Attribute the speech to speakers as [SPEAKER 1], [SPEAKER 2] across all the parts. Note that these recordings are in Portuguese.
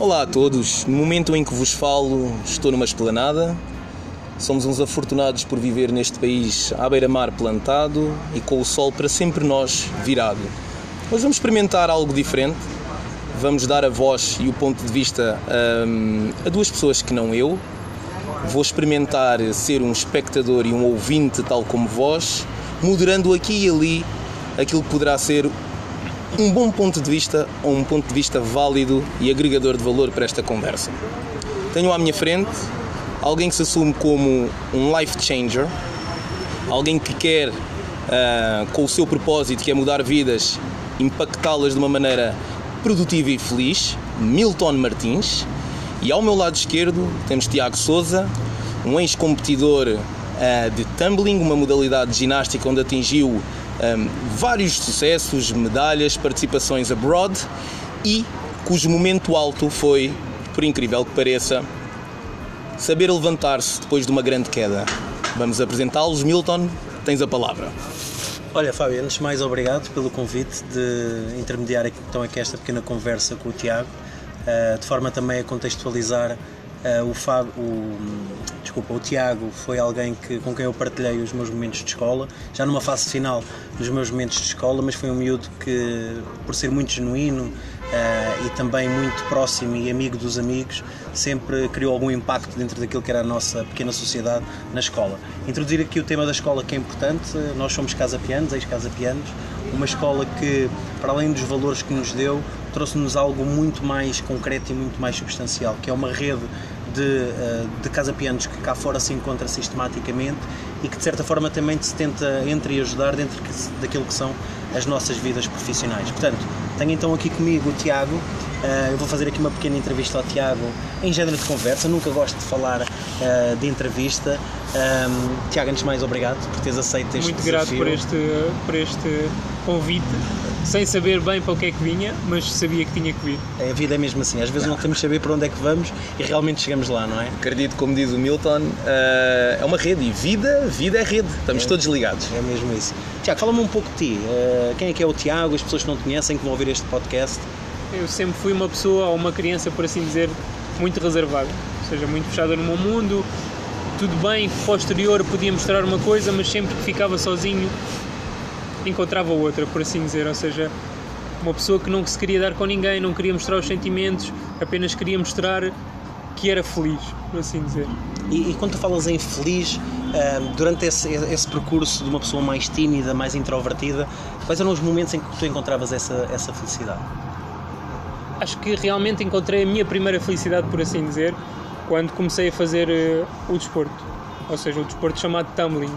[SPEAKER 1] Olá a todos. No momento em que vos falo, estou numa esplanada. Somos uns afortunados por viver neste país à beira-mar plantado e com o sol para sempre nós virado. Hoje vamos experimentar algo diferente. Vamos dar a voz e o ponto de vista hum, a duas pessoas que não eu. Vou experimentar ser um espectador e um ouvinte, tal como vós, moderando aqui e ali aquilo que poderá ser um bom ponto de vista ou um ponto de vista válido e agregador de valor para esta conversa. Tenho à minha frente alguém que se assume como um life changer, alguém que quer, uh, com o seu propósito, que é mudar vidas, impactá-las de uma maneira produtiva e feliz, Milton Martins. E ao meu lado esquerdo temos Tiago Souza, um ex-competidor uh, de tumbling, uma modalidade de ginástica onde atingiu um, vários sucessos, medalhas, participações abroad e cujo momento alto foi, por incrível que pareça, saber levantar-se depois de uma grande queda. Vamos apresentá-los. Milton, tens a palavra.
[SPEAKER 2] Olha, Fábio, antes de mais, obrigado pelo convite de intermediar então, aqui esta pequena conversa com o Tiago, uh, de forma também a contextualizar Uh, o, Fábio, o, desculpa, o Tiago foi alguém que, com quem eu partilhei os meus momentos de escola, já numa fase final dos meus momentos de escola, mas foi um miúdo que, por ser muito genuíno uh, e também muito próximo e amigo dos amigos, sempre criou algum impacto dentro daquilo que era a nossa pequena sociedade na escola. Introduzir aqui o tema da escola que é importante, nós somos Casa Pianos, ex-Casa Pianos, uma escola que, para além dos valores que nos deu, trouxe-nos algo muito mais concreto e muito mais substancial, que é uma rede de, eh, de casa-pianos que cá fora se encontra sistematicamente e que de certa forma também se tenta entre e ajudar dentro daquilo que são as nossas vidas profissionais. Portanto, tenho então aqui comigo o Tiago. Uh, eu vou fazer aqui uma pequena entrevista ao Tiago em género de conversa. Nunca gosto de falar uh, de entrevista. Um, Tiago, antes de mais, obrigado por teres aceito este
[SPEAKER 3] Muito
[SPEAKER 2] desafio.
[SPEAKER 3] grato por este, por este convite, sem saber bem para o que é que vinha, mas sabia que tinha que vir.
[SPEAKER 2] A vida é mesmo assim, às vezes não temos saber para onde é que vamos e realmente chegamos lá, não é?
[SPEAKER 1] Acredito, como diz o Milton, uh, é uma rede e vida, vida é rede. Estamos
[SPEAKER 2] é,
[SPEAKER 1] todos ligados.
[SPEAKER 2] É mesmo isso. Tiago, fala-me um pouco de ti. Uh, quem é que é o Tiago? As pessoas que não te conhecem, que vão ouvir este podcast.
[SPEAKER 3] Eu sempre fui uma pessoa, ou uma criança, por assim dizer, muito reservada. Ou seja, muito fechada no meu mundo, tudo bem que posterior podia mostrar uma coisa, mas sempre que ficava sozinho encontrava outra, por assim dizer. Ou seja, uma pessoa que não se queria dar com ninguém, não queria mostrar os sentimentos, apenas queria mostrar que era feliz, por assim dizer.
[SPEAKER 2] E, e quando tu falas em feliz, uh, durante esse, esse, percurso de uma pessoa mais tímida, mais introvertida, quais eram os momentos em que tu encontravas essa, essa felicidade?
[SPEAKER 3] Acho que realmente encontrei a minha primeira felicidade, por assim dizer, quando comecei a fazer uh, o desporto. Ou seja, o desporto chamado tumbling.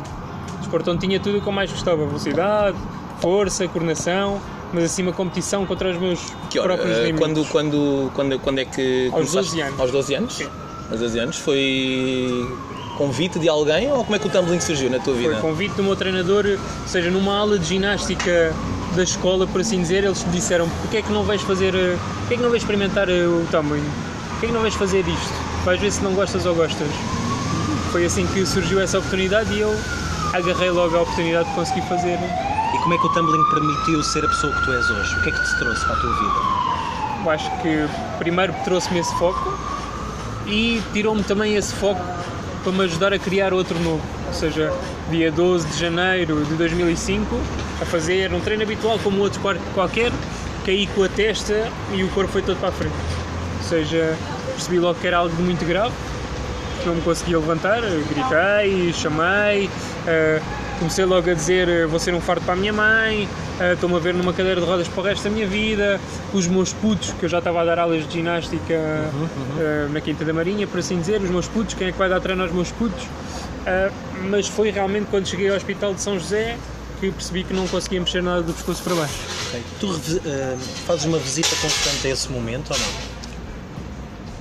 [SPEAKER 3] O desporto onde tinha tudo o que eu mais gostava: velocidade, força, coordenação, mas acima competição contra os meus
[SPEAKER 1] que
[SPEAKER 3] próprios limites.
[SPEAKER 1] Quando, quando, quando, quando é que
[SPEAKER 3] Aos 12 anos.
[SPEAKER 1] Aos 12 anos?
[SPEAKER 3] Sim.
[SPEAKER 1] Aos 12 anos? Foi convite de alguém ou como é que o tumbling surgiu na tua vida?
[SPEAKER 3] Foi convite do meu treinador, ou seja, numa aula de ginástica da escola, por assim dizer, eles me disseram porque é que não vais fazer, porque é que não vais experimentar o tumbling? Porque é que não vais fazer isto? vais ver se não gostas ou gostas. Foi assim que surgiu essa oportunidade e eu agarrei logo a oportunidade de conseguir fazer.
[SPEAKER 2] E como é que o tumbling permitiu ser a pessoa que tu és hoje? O que é que te trouxe para a tua vida?
[SPEAKER 3] Eu acho que primeiro trouxe-me esse foco e tirou-me também esse foco para me ajudar a criar outro novo. Ou seja, dia 12 de janeiro de 2005, a fazer um treino habitual como outro qualquer, caí com a testa e o corpo foi todo para a frente. Ou seja, percebi logo que era algo muito grave, não me conseguia levantar, gritei, chamei, comecei logo a dizer eh, vou ser um fardo para a minha mãe, uh, estou-me a ver numa cadeira de rodas para o resto da minha vida, os meus putos, que eu já estava a dar aulas de ginástica uhum, uhum. Uh, na Quinta da Marinha, por assim dizer, os meus putos, quem é que vai dar treino aos meus putos? mas foi realmente quando cheguei ao Hospital de São José que percebi que não conseguia mexer nada do pescoço para baixo.
[SPEAKER 2] Okay. Tu fazes uma visita constante a esse momento ou não?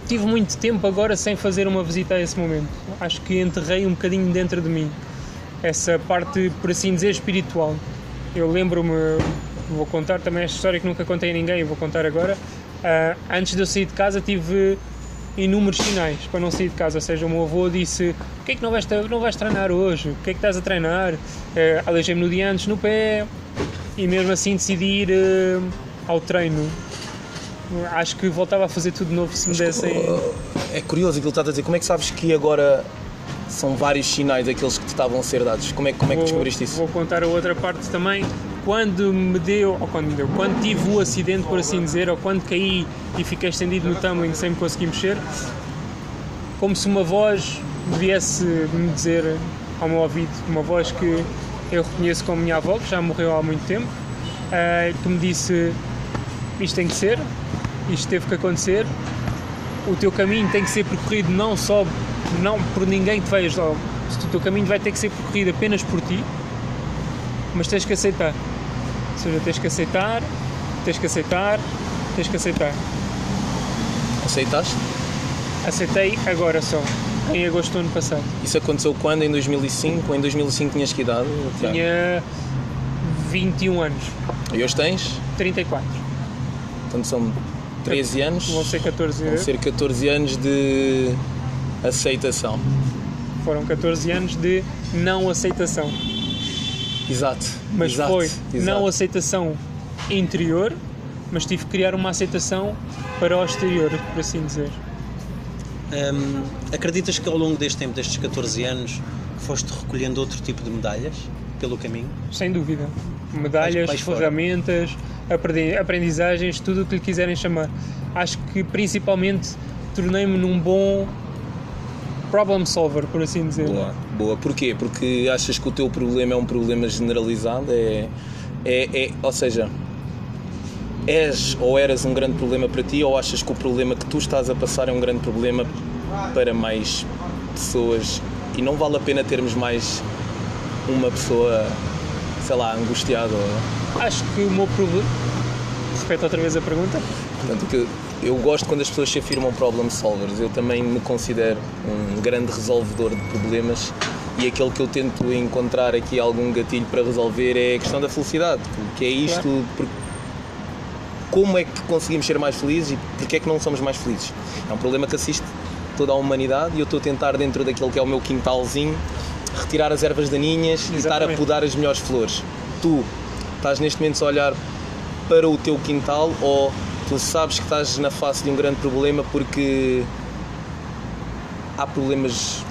[SPEAKER 3] tive muito tempo agora sem fazer uma visita a esse momento. Acho que enterrei um bocadinho dentro de mim essa parte, por assim dizer, espiritual. Eu lembro-me, vou contar também esta história que nunca contei a ninguém, vou contar agora. Uh, antes de eu sair de casa, tive inúmeros sinais para não sair de casa. Ou seja, o meu avô disse: O que é que não vais, não vais treinar hoje? O que é que estás a treinar? Uh, Aleijei-me no dia antes no pé e mesmo assim decidi ir uh, ao treino Acho que voltava a fazer tudo de novo se me dessem.
[SPEAKER 1] É curioso aquilo que estás a dizer. Como é que sabes que agora são vários sinais aqueles que te estavam a ser dados? Como é, como é que descobriste isso?
[SPEAKER 3] Vou contar a outra parte também. Quando me deu, ou quando me deu, quando tive o acidente, por assim dizer, ou quando caí e fiquei estendido no tumbling sem me conseguir mexer, como se uma voz viesse me dizer ao meu ouvido, uma voz que eu reconheço como minha avó, que já morreu há muito tempo, eh, que me disse: Isto tem que ser, isto teve que acontecer, o teu caminho tem que ser percorrido não só não por ninguém que te vai ajudar, o teu caminho vai ter que ser percorrido apenas por ti, mas tens que aceitar. Ou seja, tens que aceitar, tens que aceitar, tens que aceitar.
[SPEAKER 1] Aceitaste?
[SPEAKER 3] Aceitei agora só, em agosto do ano passado.
[SPEAKER 1] Isso aconteceu quando? Em 2005? Em 2005 tinhas que idade? Tiago?
[SPEAKER 3] Tinha 21 anos,
[SPEAKER 1] E hoje tens?
[SPEAKER 3] 34.
[SPEAKER 1] Portanto são 13 anos.
[SPEAKER 3] Vão ser 14
[SPEAKER 1] Vão ser 14 anos de aceitação.
[SPEAKER 3] Foram 14 anos de não aceitação.
[SPEAKER 1] Exato.
[SPEAKER 3] Mas
[SPEAKER 1] exato,
[SPEAKER 3] foi
[SPEAKER 1] exato.
[SPEAKER 3] não aceitação interior, mas tive que criar uma aceitação para o exterior, por assim dizer.
[SPEAKER 2] Hum, acreditas que ao longo deste tempo, destes 14 anos, foste recolhendo outro tipo de medalhas pelo caminho?
[SPEAKER 3] Sem dúvida. Medalhas,
[SPEAKER 2] vais fora.
[SPEAKER 3] ferramentas, aprendi- aprendizagens, tudo o que lhe quiserem chamar. Acho que principalmente tornei-me num bom problem solver, por assim dizer.
[SPEAKER 1] Boa, boa. Porquê? Porque achas que o teu problema é um problema generalizado? É, é, é, ou seja, és ou eras um grande problema para ti ou achas que o problema que tu estás a passar é um grande problema para mais pessoas e não vale a pena termos mais uma pessoa, sei lá, angustiada? ou-
[SPEAKER 3] Acho que o meu problema. Repete outra vez a pergunta.
[SPEAKER 1] Portanto, que eu gosto quando as pessoas se afirmam problem solvers. Eu também me considero um grande resolvedor de problemas e aquele que eu tento encontrar aqui algum gatilho para resolver é a questão da felicidade, que é isto. Como é que conseguimos ser mais felizes e porque é que não somos mais felizes? É um problema que assiste toda a humanidade e eu estou a tentar, dentro daquele que é o meu quintalzinho, retirar as ervas daninhas e estar a
[SPEAKER 3] Exatamente.
[SPEAKER 1] podar as melhores flores. Tu estás neste momento só a olhar para o teu quintal ou tu sabes que estás na face de um grande problema porque há problemas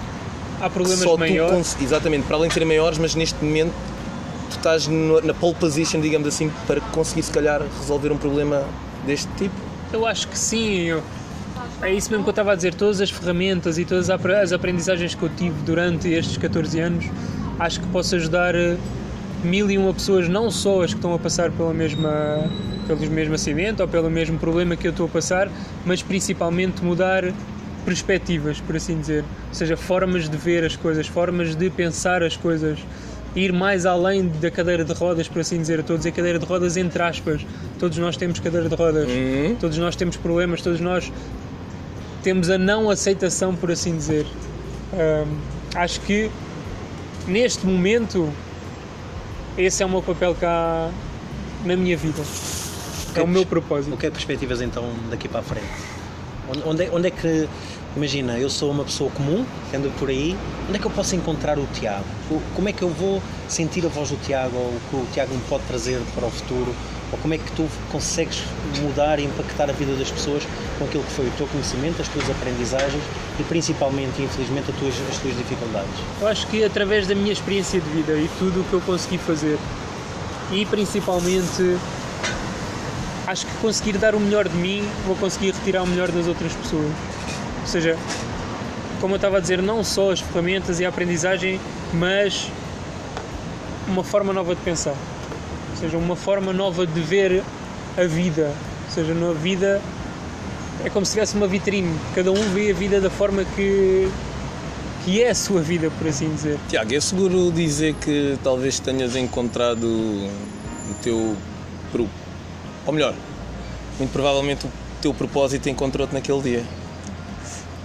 [SPEAKER 3] Há problemas
[SPEAKER 1] só
[SPEAKER 3] maiores.
[SPEAKER 1] cons- exatamente para além de serem maiores mas neste momento tu estás no- na pole position digamos assim para conseguir se calhar resolver um problema deste tipo
[SPEAKER 3] Eu acho que sim. eu- É isso mesmo que eu estava a dizer. Todas as ferramentas e todas as aprendizagens que eu tive durante estes 14 anos, acho que posso ajudar eh, mil e uma pessoas, não só as que estão a passar pela mesma, pelo mesmo acidente ou pelo mesmo problema que eu estou a passar, mas principalmente mudar perspectivas, por assim dizer. Ou seja, formas de ver as coisas, formas de pensar as coisas. Ir mais além da cadeira de rodas, por assim dizer. Eu Estou a dizer cadeira de rodas entre aspas. Todos nós temos cadeira de rodas.
[SPEAKER 1] Uhum.
[SPEAKER 3] Todos nós temos problemas, todos nós temos a não aceitação, por assim dizer. Ahm, acho que neste momento esse é o meu papel cá na minha vida. É o meu
[SPEAKER 2] O
[SPEAKER 3] propósito.
[SPEAKER 2] que é perspectivas então daqui para a frente? Onde, onde é, é que, imagina, eu sou uma pessoa comum, ando por aí, onde é que eu posso encontrar o Tiago? O- Como é que eu vou sentir a voz do Tiago, ou o que o Tiago me pode trazer para o futuro? Ou como é que tu consegues mudar e impactar a vida das pessoas com aquilo que foi o teu conhecimento, as tuas aprendizagens e principalmente, infelizmente, as tuas, as tuas dificuldades?
[SPEAKER 3] Eu acho que através da minha experiência de vida e tudo o que eu consegui fazer e principalmente acho que conseguir dar o melhor de mim, vou conseguir retirar o melhor das outras pessoas. Ou seja, como eu estava a dizer, não só as ferramentas e a aprendizagem, mas uma forma nova de pensar. Ou seja, uma forma nova de ver a vida. Ou seja, na vida é como se tivesse uma vitrine. Cada um vê a vida da forma que, que é a sua vida, por assim dizer.
[SPEAKER 1] Tiago, é seguro dizer que talvez tenhas encontrado o teu pro- ou melhor, muito provavelmente o teu propósito encontrou-te naquele dia.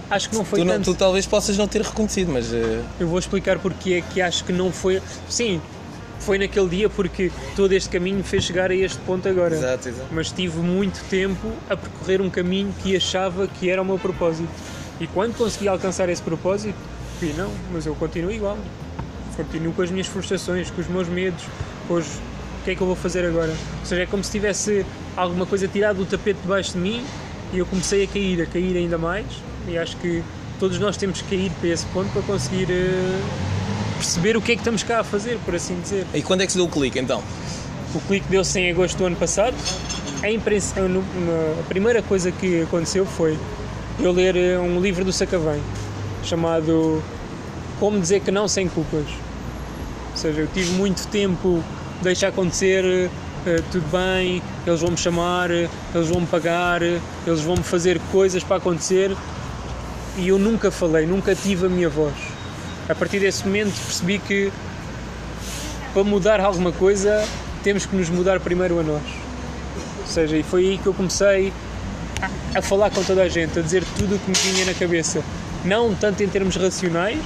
[SPEAKER 3] Acho que não foi
[SPEAKER 1] Tu, não-
[SPEAKER 3] tanto.
[SPEAKER 1] tu talvez possas não ter reconhecido, mas eh,
[SPEAKER 3] Eu vou explicar porque é que acho que não foi. Sim, foi naquele dia porque todo este caminho me fez chegar a este ponto agora.
[SPEAKER 1] Exato, exato.
[SPEAKER 3] Mas tive muito tempo a percorrer um caminho que achava que era o meu propósito. E quando consegui alcançar esse propósito, vi, não, mas eu continuo igual. Continuo com as minhas frustrações, com os meus medos, com os. O que é que eu vou fazer agora? Ou seja, é como se tivesse alguma coisa tirada do tapete debaixo de mim e eu comecei a cair, a cair ainda mais. E acho que todos nós temos que cair para esse ponto para conseguir uh, perceber o que é que estamos cá a fazer, por assim dizer.
[SPEAKER 1] E quando é que se deu o clique então?
[SPEAKER 3] O clique deu-se em agosto do ano passado. A, a primeira coisa que aconteceu foi eu ler eh, um livro do Sacavém chamado Como Dizer Que Não Sem Culpas. Ou seja, eu tive muito tempo, deixa acontecer, uh, tudo bem, eles vão me chamar, eles vão me pagar, eles vão me fazer coisas para acontecer e eu nunca falei, nunca tive a minha voz. A partir desse momento percebi que para mudar alguma coisa temos que nos mudar primeiro a nós. Ou seja, e foi aí que eu comecei a, falar com toda a gente, a dizer tudo o que me vinha na cabeça. Não tanto em termos racionais,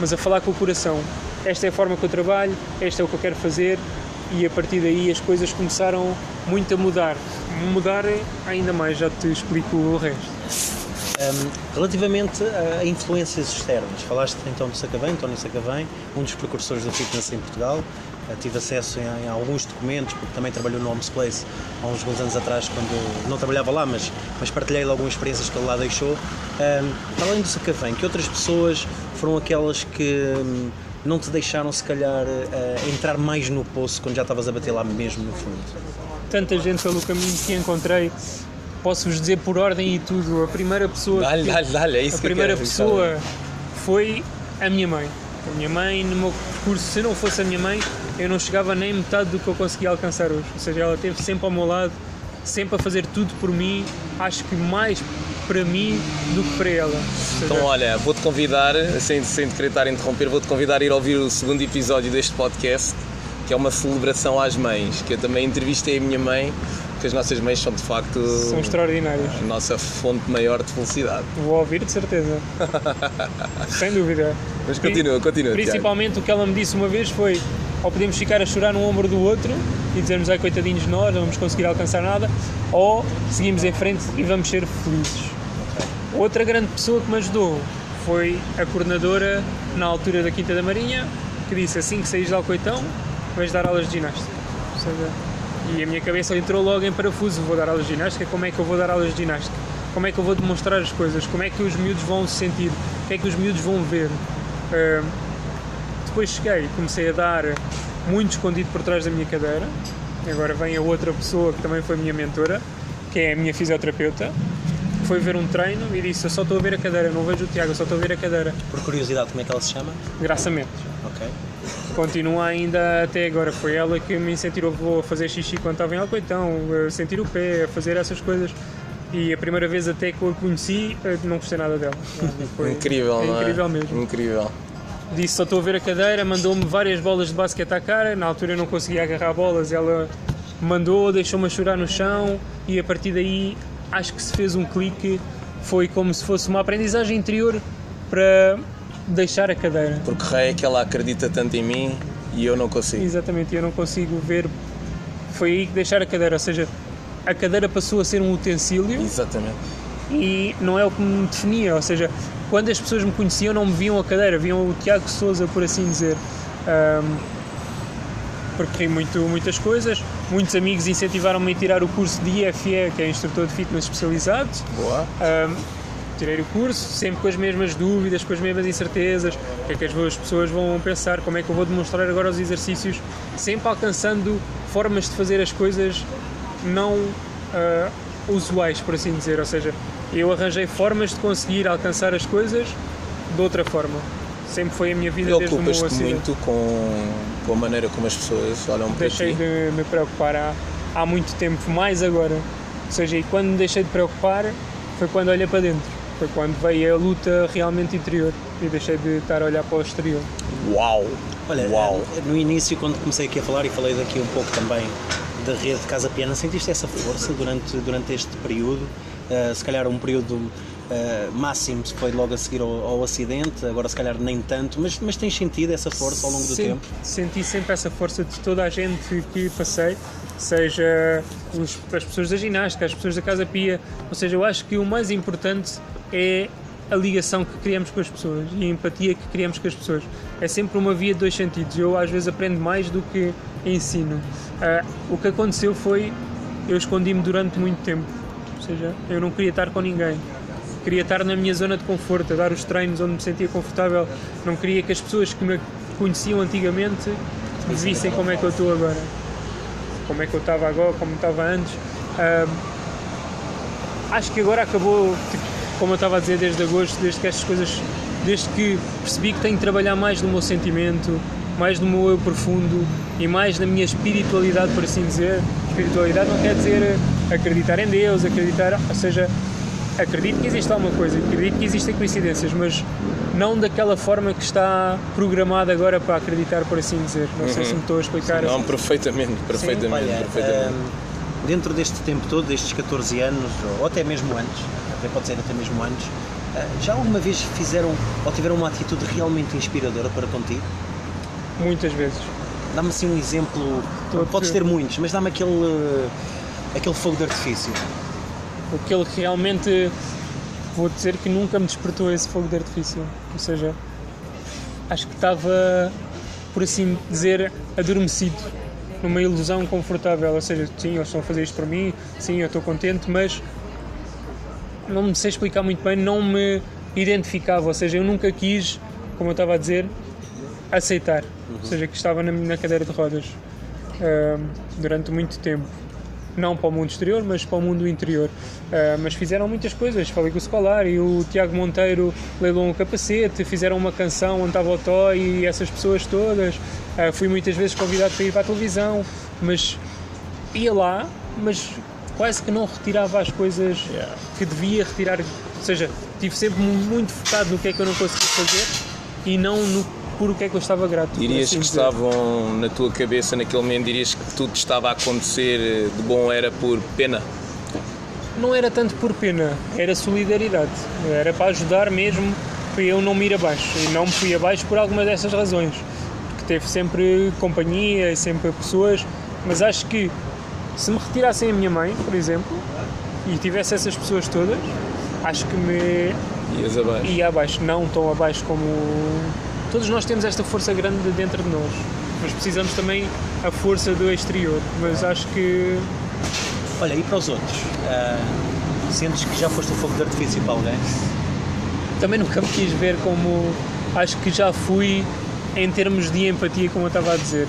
[SPEAKER 3] mas a falar com o coração. Esta é a forma que eu trabalho, este é o que eu quero fazer, e a partir daí as coisas começaram muito a mudar. Mudar ainda mais, já te explico o resto.
[SPEAKER 2] Um, relativamente a influências externas, falaste então do Sacavém, António Sacavém, um dos precursores do fitness em Portugal. Uh, tive acesso em, em, alguns documentos, porque também trabalhou no Homes Place há uns bons anos atrás, quando não trabalhava lá, mas, mas partilhei algumas experiências que ele lá deixou. Um, além do Sacavém, que outras pessoas foram aquelas que um, não te deixaram, se calhar, uh, entrar mais no poço quando já estavas a bater lá mesmo no fundo?
[SPEAKER 3] Tanta gente pelo caminho que encontrei posso-vos dizer por ordem e tudo. A primeira pessoa.
[SPEAKER 1] Dá-lhe, dá-lhe, dá-lhe, é isso
[SPEAKER 3] A primeira pessoa foi a minha mãe. A minha mãe, no meu percurso, se não fosse a minha mãe, eu não chegava nem metade do que eu conseguia alcançar hoje. Ou seja, ela esteve sempre ao meu lado, sempre a fazer tudo por mim. Acho que mais para mim do que para ela.
[SPEAKER 1] Então, olha, vou-te convidar, sem, sem querer estar a interromper, vou-te convidar a ir ouvir o segundo episódio deste podcast, que é uma celebração às mães, que eu também entrevistei a minha mãe que as nossas mães são de facto
[SPEAKER 3] são extraordinárias.
[SPEAKER 1] A nossa fonte maior de felicidade.
[SPEAKER 3] Vou ouvir de certeza. Sem dúvida.
[SPEAKER 1] Mas continua, continua.
[SPEAKER 3] Principalmente
[SPEAKER 1] Tiago.
[SPEAKER 3] o que ela me disse uma vez foi ou podemos ficar a chorar no ombro do outro e dizermos ai coitadinhos de nós, não vamos conseguir alcançar nada, ou seguimos em frente e vamos ser felizes. Outra grande pessoa que me ajudou foi a coordenadora na altura da Quinta da Marinha, que disse assim que saís de Alcoitão, vais dar aulas de ginástica. Ou seja, e a minha cabeça entrou logo em parafuso: vou dar aulas de ginástica, como é que eu vou dar aulas de ginástica? Como é que eu vou demonstrar as coisas? Como é que os miúdos vão se sentir? O que é que os miúdos vão ver? Uh, depois cheguei, comecei a dar muito escondido por trás da minha cadeira. Agora vem a outra pessoa que também foi minha mentora, que é a minha fisioterapeuta, foi ver um treino e disse: Eu só estou a ver a cadeira, não vejo o Tiago, só estou a ver a cadeira.
[SPEAKER 2] Por curiosidade, como é que ela se chama?
[SPEAKER 3] Graça Mendes.
[SPEAKER 2] Ok
[SPEAKER 3] continua ainda até agora. Foi ela que me incentivou a fazer xixi quando estava em Alcoitão, a sentir o pé, a fazer essas coisas. E a primeira vez até que eu a conheci, não gostei nada dela.
[SPEAKER 1] Foi incrível,
[SPEAKER 3] é incrível
[SPEAKER 1] é?
[SPEAKER 3] mesmo.
[SPEAKER 1] Incrível.
[SPEAKER 3] Disse só estou a ver a cadeira, mandou-me várias bolas de basquete à cara. Na altura eu não conseguia agarrar bolas, ela mandou, deixou-me a chorar no chão e a partir daí acho que se fez um clique. Foi como se fosse uma aprendizagem interior para deixar a cadeira.
[SPEAKER 1] Porque Rei é que ela acredita tanto em mim e eu não consigo.
[SPEAKER 3] Exatamente, eu não consigo ver. Foi aí que deixar a cadeira, ou seja, a cadeira passou a ser um utensílio.
[SPEAKER 1] Exatamente.
[SPEAKER 3] E não é o que me definia, ou seja, quando as pessoas me conheciam não me viam a cadeira, viam o Tiago Souza, por assim dizer. Um, percorri muito, muitas coisas, muitos amigos incentivaram-me a tirar o curso de IFE, que é Instrutor de Fitness Especializado.
[SPEAKER 1] Boa.
[SPEAKER 3] Um, tirei o curso, sempre com as mesmas dúvidas, com as mesmas incertezas, o que é que as pessoas vão pensar, como é que eu vou demonstrar agora os exercícios, sempre alcançando formas de fazer as coisas não uh, usuais, por assim dizer, ou seja, eu arranjei formas de conseguir alcançar as coisas de outra forma. Sempre foi a minha vida desde o meu acidente.
[SPEAKER 1] muito com, com a maneira como as pessoas olham para
[SPEAKER 3] Deixei ti? de me preocupar há, há muito tempo, mais agora. Ou seja, e quando me deixei de preocupar foi quando olhei para dentro foi quando veio a luta realmente interior e deixei de estar a olhar para o exterior.
[SPEAKER 1] Uau!
[SPEAKER 2] Olha,
[SPEAKER 1] Uau.
[SPEAKER 2] Eh, no início, quando comecei aqui a falar e falei daqui um pouco também da rede de Casa Piana, sentiste essa força durante, durante este período? Uh, se calhar um período uh, máximo foi logo a seguir ao, ao, acidente, agora se calhar nem tanto, mas, mas tens sentido essa força ao longo do
[SPEAKER 3] sempre,
[SPEAKER 2] tempo?
[SPEAKER 3] Senti sempre essa força de toda a gente que passei, seja os, as pessoas da ginástica, as pessoas da Casa Pia, ou seja, eu acho que o mais importante é a ligação que criamos com as pessoas e a empatia que criamos com as pessoas. É sempre uma via de dois sentidos. Eu às vezes aprendo mais do que ensino. Uh, o que aconteceu foi eu escondi-me durante muito tempo. Ou seja, eu não queria estar com ninguém. Queria estar na minha zona de conforto, a dar os treinos onde me sentia confortável. Não queria que as pessoas que me conheciam antigamente me vissem como é que eu estou agora. Como é que eu estava agora, como estava antes. Um, acho que agora acabou, tipo, como eu estava a dizer desde agosto, desde que estas coisas, desde que percebi que tenho que trabalhar mais no meu sentimento, mais no meu eu profundo e mais na minha espiritualidade, por assim dizer. Espiritualidade não quer dizer acreditar em Deus, acreditar, ou seja, acredito que existe alguma coisa, acredito que existem coincidências, mas não daquela forma que está programada agora para acreditar, por assim dizer. Não uhum. sei se me estou a explicar.
[SPEAKER 1] Não, assim. perfeitamente, perfeitamente. Sim, olha, perfeitamente.
[SPEAKER 2] Um, dentro deste tempo todo, destes 14 anos, ou até mesmo antes, até pode ser até mesmo antes, ah, já alguma vez fizeram ou tiveram uma atitude realmente inspiradora para contigo?
[SPEAKER 3] Muitas vezes.
[SPEAKER 2] Dá-me assim um exemplo, Todo podes ter muitos, mas dá-me aquele, aquele fogo de artifício.
[SPEAKER 3] Aquele que realmente vou dizer que nunca me despertou esse fogo de artifício. Ou seja, acho que estava, por assim dizer, adormecido numa ilusão confortável. Ou seja, sim, eles estão a fazer isto para mim, sim, eu estou contente, mas não me sei explicar muito bem, não me identificava. Ou seja, eu nunca quis, como eu estava a dizer, aceitar. Uhum. Ou seja, que estava na, na cadeira de rodas uh, durante muito tempo não para o mundo exterior, mas para o mundo interior. Uh, mas fizeram muitas coisas, falei com o Escolar e o Tiago Monteiro leilou um capacete, fizeram uma canção onde estava o Toy e essas pessoas todas. Uh, fui muitas vezes convidado para ir para a televisão, mas ia lá, mas quase que não retirava as coisas yeah. que devia retirar. Ou seja, estive sempre muito focado no que é que eu não conseguia fazer e não no por o que é que eu estava grato.
[SPEAKER 1] Dirias assim que dizer. estavam na tua cabeça naquele momento, dirias que tudo estava a acontecer de bom era por pena?
[SPEAKER 3] Não era tanto por pena, era solidariedade. Era para ajudar mesmo para eu não me ir abaixo. E não me fui abaixo por alguma dessas razões. Porque teve sempre companhia sempre pessoas, mas acho que se me retirassem a minha mãe, por exemplo, e tivesse essas pessoas todas, acho que me
[SPEAKER 1] Ias abaixo.
[SPEAKER 3] ia abaixo. Não tão abaixo como todos nós temos esta força grande dentro de nós, mas precisamos também a força do exterior. Mas acho que.
[SPEAKER 2] Olha, e para os outros? Uh, sentes que já foste o fogo de artifício para alguém?
[SPEAKER 3] Também nunca me quis ver como. Acho que já fui em termos de empatia, como eu estava a dizer.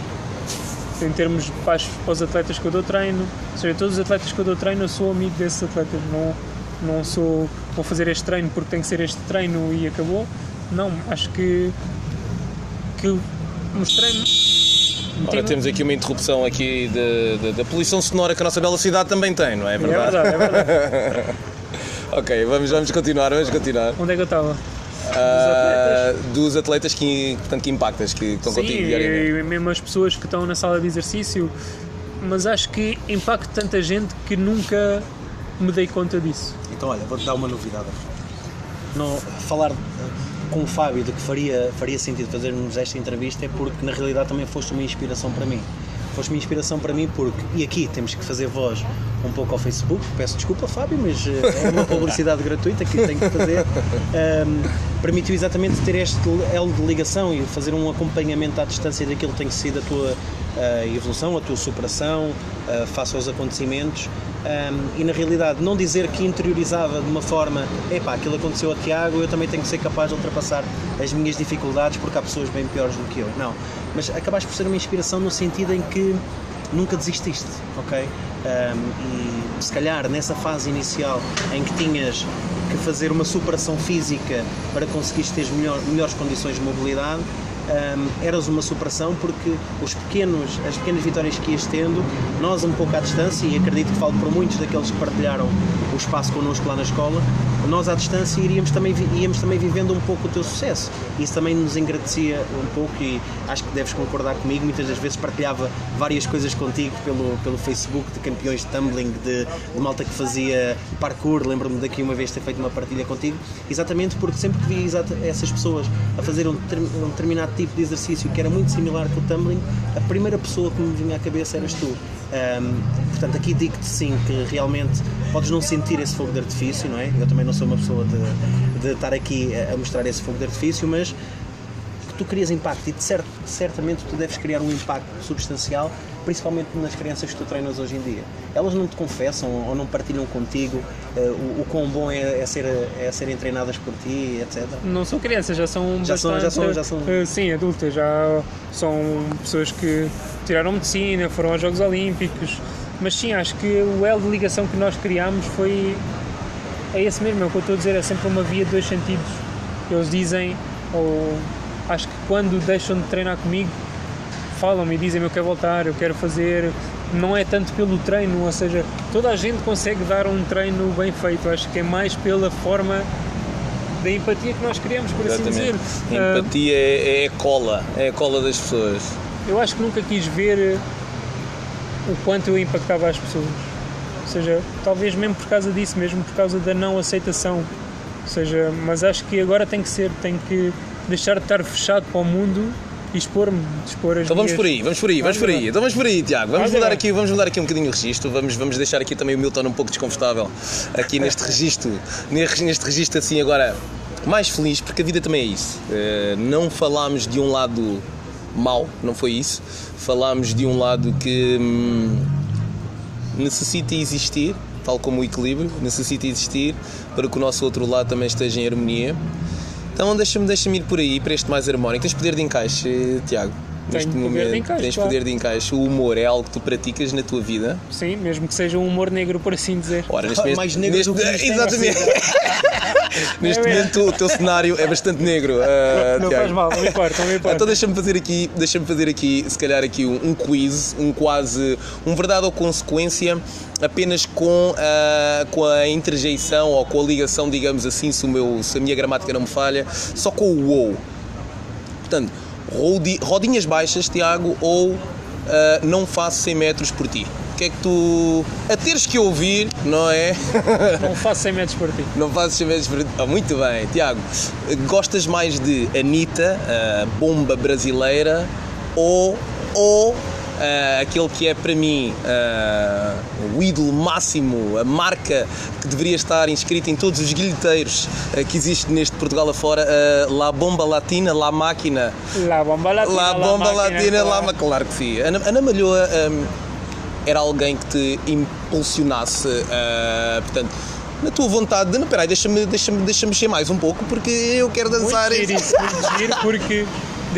[SPEAKER 3] Em termos para, para os atletas que eu dou treino, ou seja, todos os atletas que eu dou treino, eu sou amigo desses atletas. Não, não sou. Vou fazer este treino porque tem que ser este treino e acabou. Não, acho que que mostrei-me.
[SPEAKER 1] Ora, temos aqui uma interrupção aqui da poluição sonora que a nossa bela cidade também tem, não é,
[SPEAKER 3] é verdade? É verdade, é verdade.
[SPEAKER 1] ok, vamos, vamos continuar, vamos continuar.
[SPEAKER 3] Onde é que eu estava?
[SPEAKER 1] Uh, dos atletas que, portanto, que impactas, que estão
[SPEAKER 3] Sim,
[SPEAKER 1] contigo diariamente.
[SPEAKER 3] E mesmo as pessoas que estão na sala de exercício, mas acho que impacto tanta gente que nunca me dei conta disso.
[SPEAKER 2] Então, olha, vou-te dar uma novidade. Não, falar com o Fábio de que faria, faria sentido fazermos esta entrevista é porque na realidade também foste uma inspiração para mim. Foste uma inspiração para mim porque, e aqui temos que fazer voz um pouco ao Facebook, peço desculpa Fábio, mas eh, é uma publicidade gratuita que tenho que fazer. Um, permitiu exatamente ter este elo de ligação e fazer um acompanhamento à distância daquilo que tem sido a tua uh, evolução, a tua superação uh, face aos acontecimentos um, e na realidade não dizer que interiorizava de uma forma, epá, aquilo aconteceu ao Tiago, eu também tenho que ser capaz de ultrapassar as minhas dificuldades porque há pessoas bem piores do que eu. Não, mas acabaste por ser uma inspiração no sentido em que nunca desististe, ok? Um, e se calhar nessa fase inicial em que tinhas que fazer uma superação física para conseguires ter melhor, melhores condições de mobilidade, um, eras uma superação porque os pequenos, as pequenas vitórias que ias tendo, nós um pouco à distância, e acredito que falo por muitos daqueles que partilharam o espaço connosco lá na escola, nós à distância iríamos também, íamos também vivendo um pouco o teu sucesso. Isso também nos agradecia um pouco e acho que deves concordar comigo. Muitas das vezes partilhava várias coisas contigo pelo, pelo Facebook de campeões de tumbling, de, de malta que fazia parkour. Lembro-me daqui uma vez ter feito uma partilha contigo, exatamente porque sempre que vi essas pessoas a fazer um, um determinado tipo de exercício que era muito similar com o tumbling, a primeira pessoa que me vinha à cabeça eras tu. Um, portanto, aqui digo-te sim que realmente podes não sentir esse fogo de artifício, não é? Eu também não sou uma pessoa de, de estar aqui a mostrar esse fogo de artifício, mas tu crias impacto e de certo, certamente tu deves criar um impacto substancial, principalmente nas crianças que tu treinas hoje em dia. Elas não te confessam ou não partilham contigo uh, o, o quão bom é, é, ser, é serem treinadas por ti, etc.
[SPEAKER 3] Não são crianças, já são
[SPEAKER 2] já
[SPEAKER 3] bastante,
[SPEAKER 2] são, já são, já são...
[SPEAKER 3] Uh, sim, adultas, já são pessoas que tiraram medicina, foram aos Jogos Olímpicos, mas sim, acho que o elo de ligação que nós criámos foi é esse mesmo, é o que eu estou a dizer, é sempre uma via de dois sentidos. Eles dizem, ou acho que quando deixam de treinar comigo, falam-me e dizem-me eu quero voltar, eu quero fazer. Não é tanto pelo treino, ou seja, toda a gente consegue dar um treino bem feito, acho que é mais pela forma da empatia que nós criamos, por assim
[SPEAKER 1] Exatamente.
[SPEAKER 3] dizer.
[SPEAKER 1] A empatia é, é a cola, é a cola das pessoas.
[SPEAKER 3] Eu acho que nunca quis ver o quanto eu impactava as pessoas. Ou seja, talvez mesmo por causa disso, mesmo por causa da não aceitação. Ou seja, mas acho que agora tem que ser, tem que deixar de estar fechado para o mundo e expor-me, expor as
[SPEAKER 1] Então vamos
[SPEAKER 3] minhas-
[SPEAKER 1] por aí, vamos por aí, vamos por aí. Então vamos por aí, Tiago. Vamos
[SPEAKER 3] Vamos
[SPEAKER 1] mudar
[SPEAKER 3] lá.
[SPEAKER 1] aqui, vamos mudar aqui um bocadinho o registro. Vamos, vamos deixar aqui também o Milton um pouco desconfortável aqui neste registro, neste neste registro assim agora mais feliz, porque a vida também é isso. Eh, não falámos de um lado mau, não foi isso. Falámos de um lado que hum, necessita existir, tal como o equilíbrio, necessita existir para que o nosso outro lado também esteja em harmonia. Então deixa-me deixa ir por aí, para este mais harmónico. Tens poder de encaixe, Tiago?
[SPEAKER 3] Tenho poder de encaixe,
[SPEAKER 1] Tens
[SPEAKER 3] claro.
[SPEAKER 1] poder de encaixe. O humor é algo que tu praticas na tua vida.
[SPEAKER 3] Sim, mesmo que seja um humor negro, por assim dizer.
[SPEAKER 1] Ora, neste
[SPEAKER 2] Mais
[SPEAKER 1] momento-
[SPEAKER 2] negro do que
[SPEAKER 1] neste-
[SPEAKER 2] isto, é
[SPEAKER 1] Exatamente. neste
[SPEAKER 3] É
[SPEAKER 1] momento o teu cenário é bastante negro. ah,
[SPEAKER 3] Não
[SPEAKER 1] Tiago.
[SPEAKER 3] faz mal, não me importa, não me importa.
[SPEAKER 1] Então deixa-me fazer aqui, deixa-me fazer aqui, se calhar aqui um, um quiz, um quase, um verdade ou consequência, apenas com a, com a interjeição ou com a ligação, digamos assim, se, o meu, se a minha gramática não me falha, só com o ou. Portanto, rodinhas baixas, Tiago, ou ah, não faço 100 metros por ti. O que é que tu. A teres que ouvir, não é?
[SPEAKER 3] Não faço 100 metros por ti.
[SPEAKER 1] Não fazes 100 metros por ti. Ah, muito bem, Tiago. Gostas mais de Anitta, a bomba brasileira, ou, ou ah, aquele que é para mim ah, o ídolo máximo, a marca que deveria estar inscrita em todos os guilhoteiros ah, que existe neste Portugal afora, ah, La Bomba Latina, La Máquina.
[SPEAKER 3] La bomba latina.
[SPEAKER 1] La Bomba
[SPEAKER 3] máquina,
[SPEAKER 1] Latina,
[SPEAKER 3] claro.
[SPEAKER 1] La Claro que sim. Ana, Ana Malhoa hum, era alguém que te impulsionasse, portanto, na tua vontade de. Não, peraí, deixa-me deixa deixa mexer mais um pouco porque eu quero dançar.
[SPEAKER 3] Muito giro isso, muito giro, porque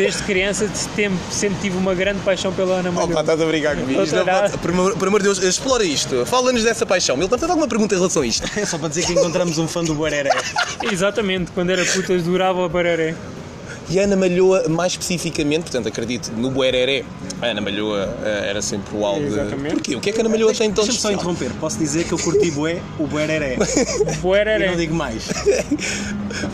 [SPEAKER 3] desde criança sempre, sempre tive uma grande paixão pela Ana
[SPEAKER 1] Opa,
[SPEAKER 3] Malhoa.
[SPEAKER 1] estás a brincar comigo. Isto não Por amor de Deus, explora isto. Fala-nos dessa paixão. Milton, tens alguma pergunta em relação a isto?
[SPEAKER 2] É só para dizer que encontramos um fã do Buereré.
[SPEAKER 3] Exatamente, quando era puta adorava a bararé.
[SPEAKER 1] E a Ana Malhoa, mais especificamente, portanto, acredito, no Buereré, a Ana Malhoa ah, era sempre o algo. de-
[SPEAKER 3] Exatamente.
[SPEAKER 1] Porquê? O que é que a Ana Malhoa tem tão
[SPEAKER 2] Deixa-me só interromper. Posso dizer que eu curti bué o Buereré. E não
[SPEAKER 3] Bueraré.
[SPEAKER 2] digo mais.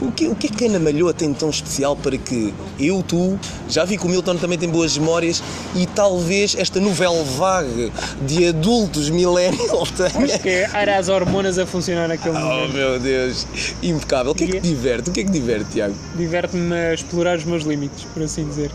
[SPEAKER 1] O que, o que é que a Ana Malhoa tem tão especial para que eu, tu, já vi que o Milton também tem boas memórias e talvez esta novela vague de adultos millennial tenha.
[SPEAKER 3] Que era as hormonas a funcionar naquele
[SPEAKER 1] Oh
[SPEAKER 3] momento.
[SPEAKER 1] meu Deus, impecável. O que é que te diverte? O que é que te diverte, Tiago?
[SPEAKER 3] Diverte-me a explorar os meus limites, por assim dizer.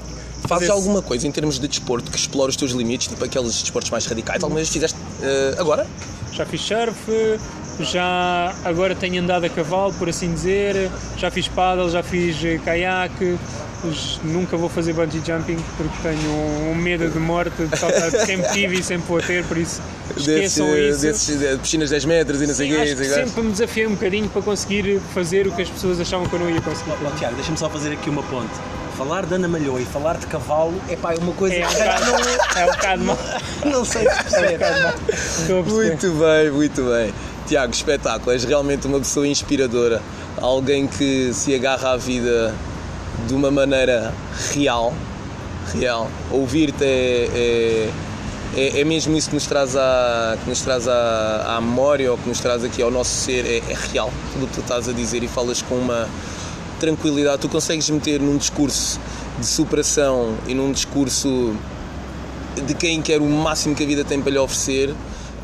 [SPEAKER 1] Fazes
[SPEAKER 3] Fazer-
[SPEAKER 1] alguma coisa em termos de desporto que explora os teus limites, tipo aqueles desportos mais radicais? Alguma vez fizeste eh, agora?
[SPEAKER 3] Já fiz surf, já agora tenho andado a cavalo, por assim dizer, já fiz paddle, já fiz eh, caiaque, mas nunca vou fazer bungee jumping porque tenho um medo de morte, de saltar, sempre tive e sempre vou ter, por isso esqueçam
[SPEAKER 1] Desse-
[SPEAKER 3] isso.
[SPEAKER 1] desses, de piscinas de 10 metros e não sei o quê.
[SPEAKER 3] acho que
[SPEAKER 1] sei lá.
[SPEAKER 3] sempre me desafiei um bocadinho para conseguir fazer o que as pessoas achavam que eu não ia conseguir.
[SPEAKER 2] Ó, Tiago, deixa-me só fazer aqui uma ponte. Falar de Ana Malhoa e falar de cavalo é pá, é uma coisa
[SPEAKER 3] É um bocado, é um bocado mal.
[SPEAKER 2] não, não sei se
[SPEAKER 3] É um
[SPEAKER 2] percebe.
[SPEAKER 3] bocado mal. Estou a perceber.
[SPEAKER 1] Muito bem, muito bem. Tiago, espetáculo, és realmente uma pessoa inspiradora, alguém que se agarra à vida de uma maneira real, real. Ouvir-te é, é, é, é mesmo isso que nos traz, à, que nos traz à memória ou que nos traz aqui ao nosso ser, é, é real. Tudo o que tu estás a dizer e falas com uma tranquilidade, tu consegues meter num discurso de superação e num discurso de quem quer o máximo que a vida tem para lhe oferecer,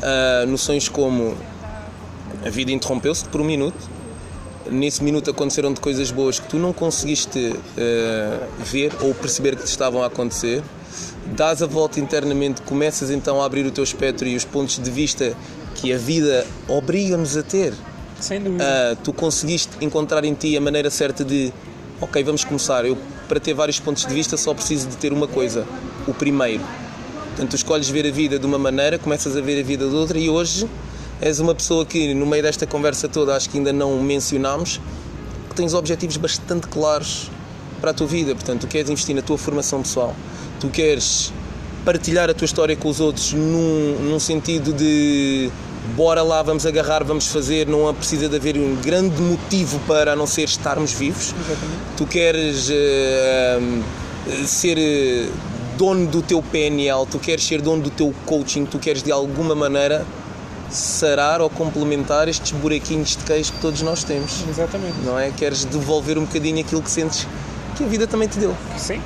[SPEAKER 1] ah, noções como a vida interrompeu-se por um minuto, nesse minuto aconteceram-te coisas boas que tu não conseguiste ah, ver ou perceber que te estavam a acontecer, dás a volta internamente, começas então a abrir o teu espectro e os pontos de vista que a vida obriga-nos a ter.
[SPEAKER 3] Sem dúvida.
[SPEAKER 1] Ah, tu conseguiste encontrar em ti a maneira certa de ok, vamos começar. Eu para ter vários pontos de vista só preciso de ter uma coisa: o primeiro. Portanto, tu escolhes ver a vida de uma maneira, começas a ver a vida de outra, e hoje és uma pessoa que, no meio desta conversa toda, acho que ainda não mencionámos, que tens objetivos bastante claros para a tua vida. Portanto, tu queres investir na tua formação pessoal, tu queres partilhar a tua história com os outros num, num sentido de bora lá, vamos agarrar, vamos fazer, não precisa de haver um grande motivo para a não ser estarmos vivos.
[SPEAKER 3] Exatamente.
[SPEAKER 1] Tu queres uh, ser eh, dono do teu PNL, tu queres ser dono do teu coaching, tu queres de alguma maneira sarar ou complementar estes buraquinhos de queijo que todos nós temos.
[SPEAKER 3] Exatamente.
[SPEAKER 1] Não é? Queres devolver um bocadinho aquilo que sentes que a vida também te deu.
[SPEAKER 3] Sim.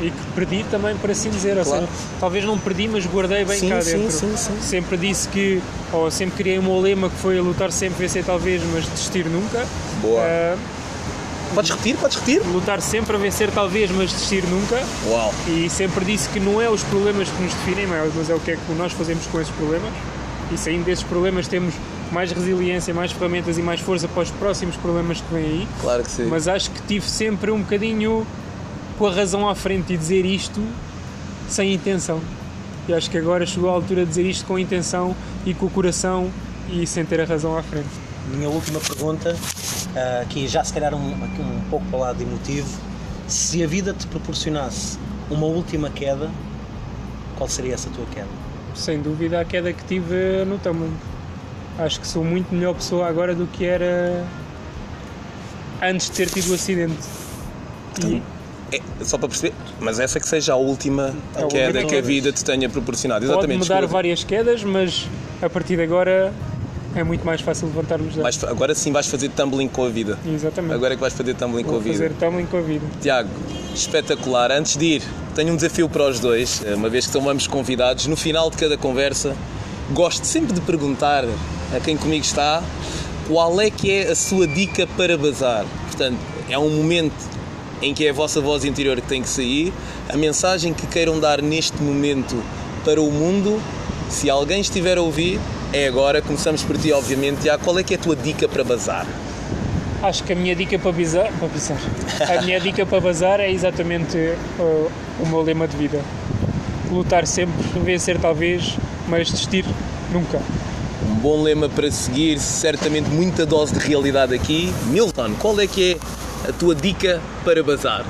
[SPEAKER 3] E que perdi também, por assim dizer.
[SPEAKER 1] Claro.
[SPEAKER 3] seja, talvez não perdi, mas guardei bem
[SPEAKER 1] Sim,
[SPEAKER 3] cá
[SPEAKER 1] sim,
[SPEAKER 3] dentro.
[SPEAKER 1] sim, sim.
[SPEAKER 3] Sempre disse que, ou sempre criei o meu lema que foi lutar sempre, vencer talvez, mas desistir nunca.
[SPEAKER 1] Boa.
[SPEAKER 3] Ah,
[SPEAKER 1] Podes repetir? Podes repetir?
[SPEAKER 3] lutar sempre a vencer talvez, mas desistir nunca.
[SPEAKER 1] Uau!
[SPEAKER 3] E sempre disse que não é os problemas que nos definem, mas é o que é que nós fazemos com esses problemas. E saindo desses problemas temos mais resiliência, mais ferramentas e mais força para os próximos problemas que vêm aí.
[SPEAKER 1] Claro que sim.
[SPEAKER 3] Mas acho que tive sempre um bocadinho com a razão à frente e dizer isto sem intenção. E acho que agora chegou a altura de dizer isto com intenção e com o coração e sem ter a razão à frente.
[SPEAKER 2] Minha última pergunta, ah, aqui já se calhar um, aqui um pouco para o lado emotivo. Se a vida te proporcionasse uma última queda, qual seria essa tua queda?
[SPEAKER 3] Sem dúvida a queda que tive no Tumbling. Acho que sou muito melhor pessoa agora do que era antes de ter tido o acidente. E,
[SPEAKER 1] É, só para perceber, mas essa que seja a última
[SPEAKER 3] A
[SPEAKER 1] queda que a vida te tenha proporcionado. Exatamente.
[SPEAKER 3] me dar
[SPEAKER 1] desculpa.
[SPEAKER 3] várias quedas, mas a partir de agora é muito mais fácil levantarmos da.
[SPEAKER 1] Vais- agora sim vais fazer tumbling com a vida.
[SPEAKER 3] Exatamente.
[SPEAKER 1] Agora é que vais fazer tumbling com a
[SPEAKER 3] Vou
[SPEAKER 1] vida.
[SPEAKER 3] fazer tumbling com a vida.
[SPEAKER 1] Tiago, espetacular. Antes de ir, tenho um desafio para os dois, uma vez que são ambos convidados. No final de cada conversa, gosto sempre de perguntar a quem comigo está qual é que é a sua dica para bazar. Portanto, é um momento em que é a vossa voz interior que tem que sair, a mensagem que queiram dar neste momento para o mundo. Se alguém estiver a ouvir, é agora. Começamos por ti, obviamente. Tiago, qual é que é a tua dica para bazar?
[SPEAKER 3] Acho que a minha dica para bizar, para bizar. A minha dica para bazar é exatamente uh, o meu lema de vida. Lutar sempre, vencer talvez, mas desistir nunca.
[SPEAKER 1] Um bom lema para seguir, certamente muita dose de realidade aqui. Milton, qual é que é a tua dica para bazar?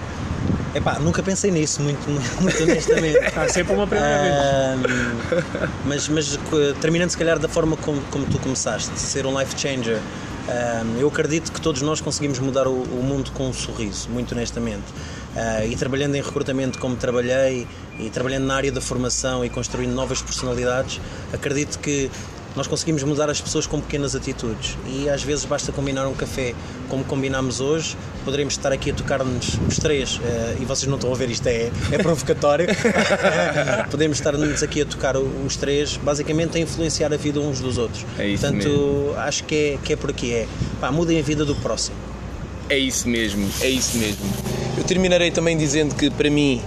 [SPEAKER 2] Epá, nunca pensei nisso, muito, muito honestamente.
[SPEAKER 3] Há sempre uma primeira vez.
[SPEAKER 2] Ahm, mas, mas terminando se calhar da forma como, como tu começaste, ser um life changer, ahm, eu acredito que todos nós conseguimos mudar o, o mundo com um sorriso, muito honestamente. Ah, e trabalhando em recrutamento como trabalhei e trabalhando na área da formação e construindo novas personalidades, acredito que nós conseguimos mudar as pessoas com pequenas atitudes e às vezes basta combinar um café como combinámos hoje, poderemos estar aqui a tocar-nos os três eh, e vocês não estão a ver isto, é, é provocatório. Podemos estar-nos aqui a tocar os três, basicamente a influenciar a vida uns dos outros.
[SPEAKER 1] É isso
[SPEAKER 2] Portanto, acho que é, que é por aqui. É, pá, mudem a vida do próximo.
[SPEAKER 1] É isso mesmo, é isso mesmo. Eu terminarei também dizendo que para mim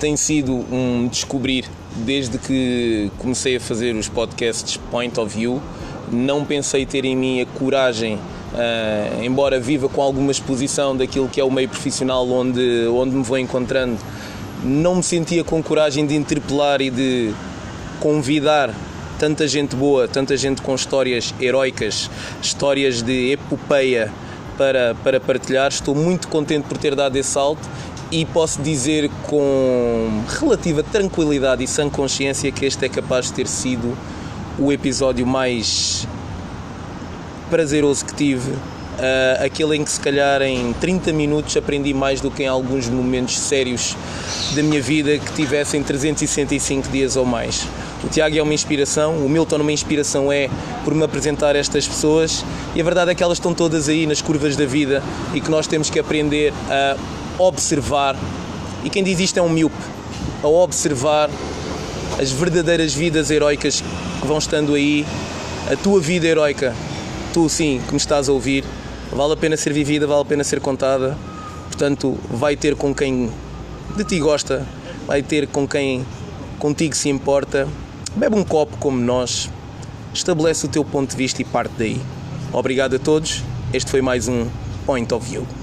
[SPEAKER 1] tem sido um descobrir desde que comecei a fazer os podcasts Point of View. Não pensei ter em mim a coragem, ah, embora viva com alguma exposição daquilo que é o meio profissional onde, onde me vou encontrando, não me sentia com coragem de interpelar e de convidar tanta gente boa, tanta gente com histórias heroicas, histórias de epopeia para, para partilhar. Estou muito contente por ter dado esse salto e posso dizer com relativa tranquilidade e sã consciência que este é capaz de ter sido o episódio mais prazeroso que tive. ah, aquele em que se calhar em 30 minutos aprendi mais do que em alguns momentos sérios da minha vida que tivessem 365 dias ou mais. O Tiago é uma inspiração, o Milton uma inspiração é por me apresentar estas pessoas e a verdade é que elas estão todas aí nas curvas da vida e que nós temos que aprender a observar e quem diz isto é um míope, a observar as verdadeiras vidas heroicas que vão estando aí, a tua vida heroica, tu sim, que me estás a ouvir, vale a pena ser vivida, vale a pena ser contada, portanto, vai ter com quem de ti gosta, vai ter com quem contigo se importa, bebe um copo como nós, estabelece o teu ponto de vista e parte daí. Obrigado a todos, este foi mais um Point of View.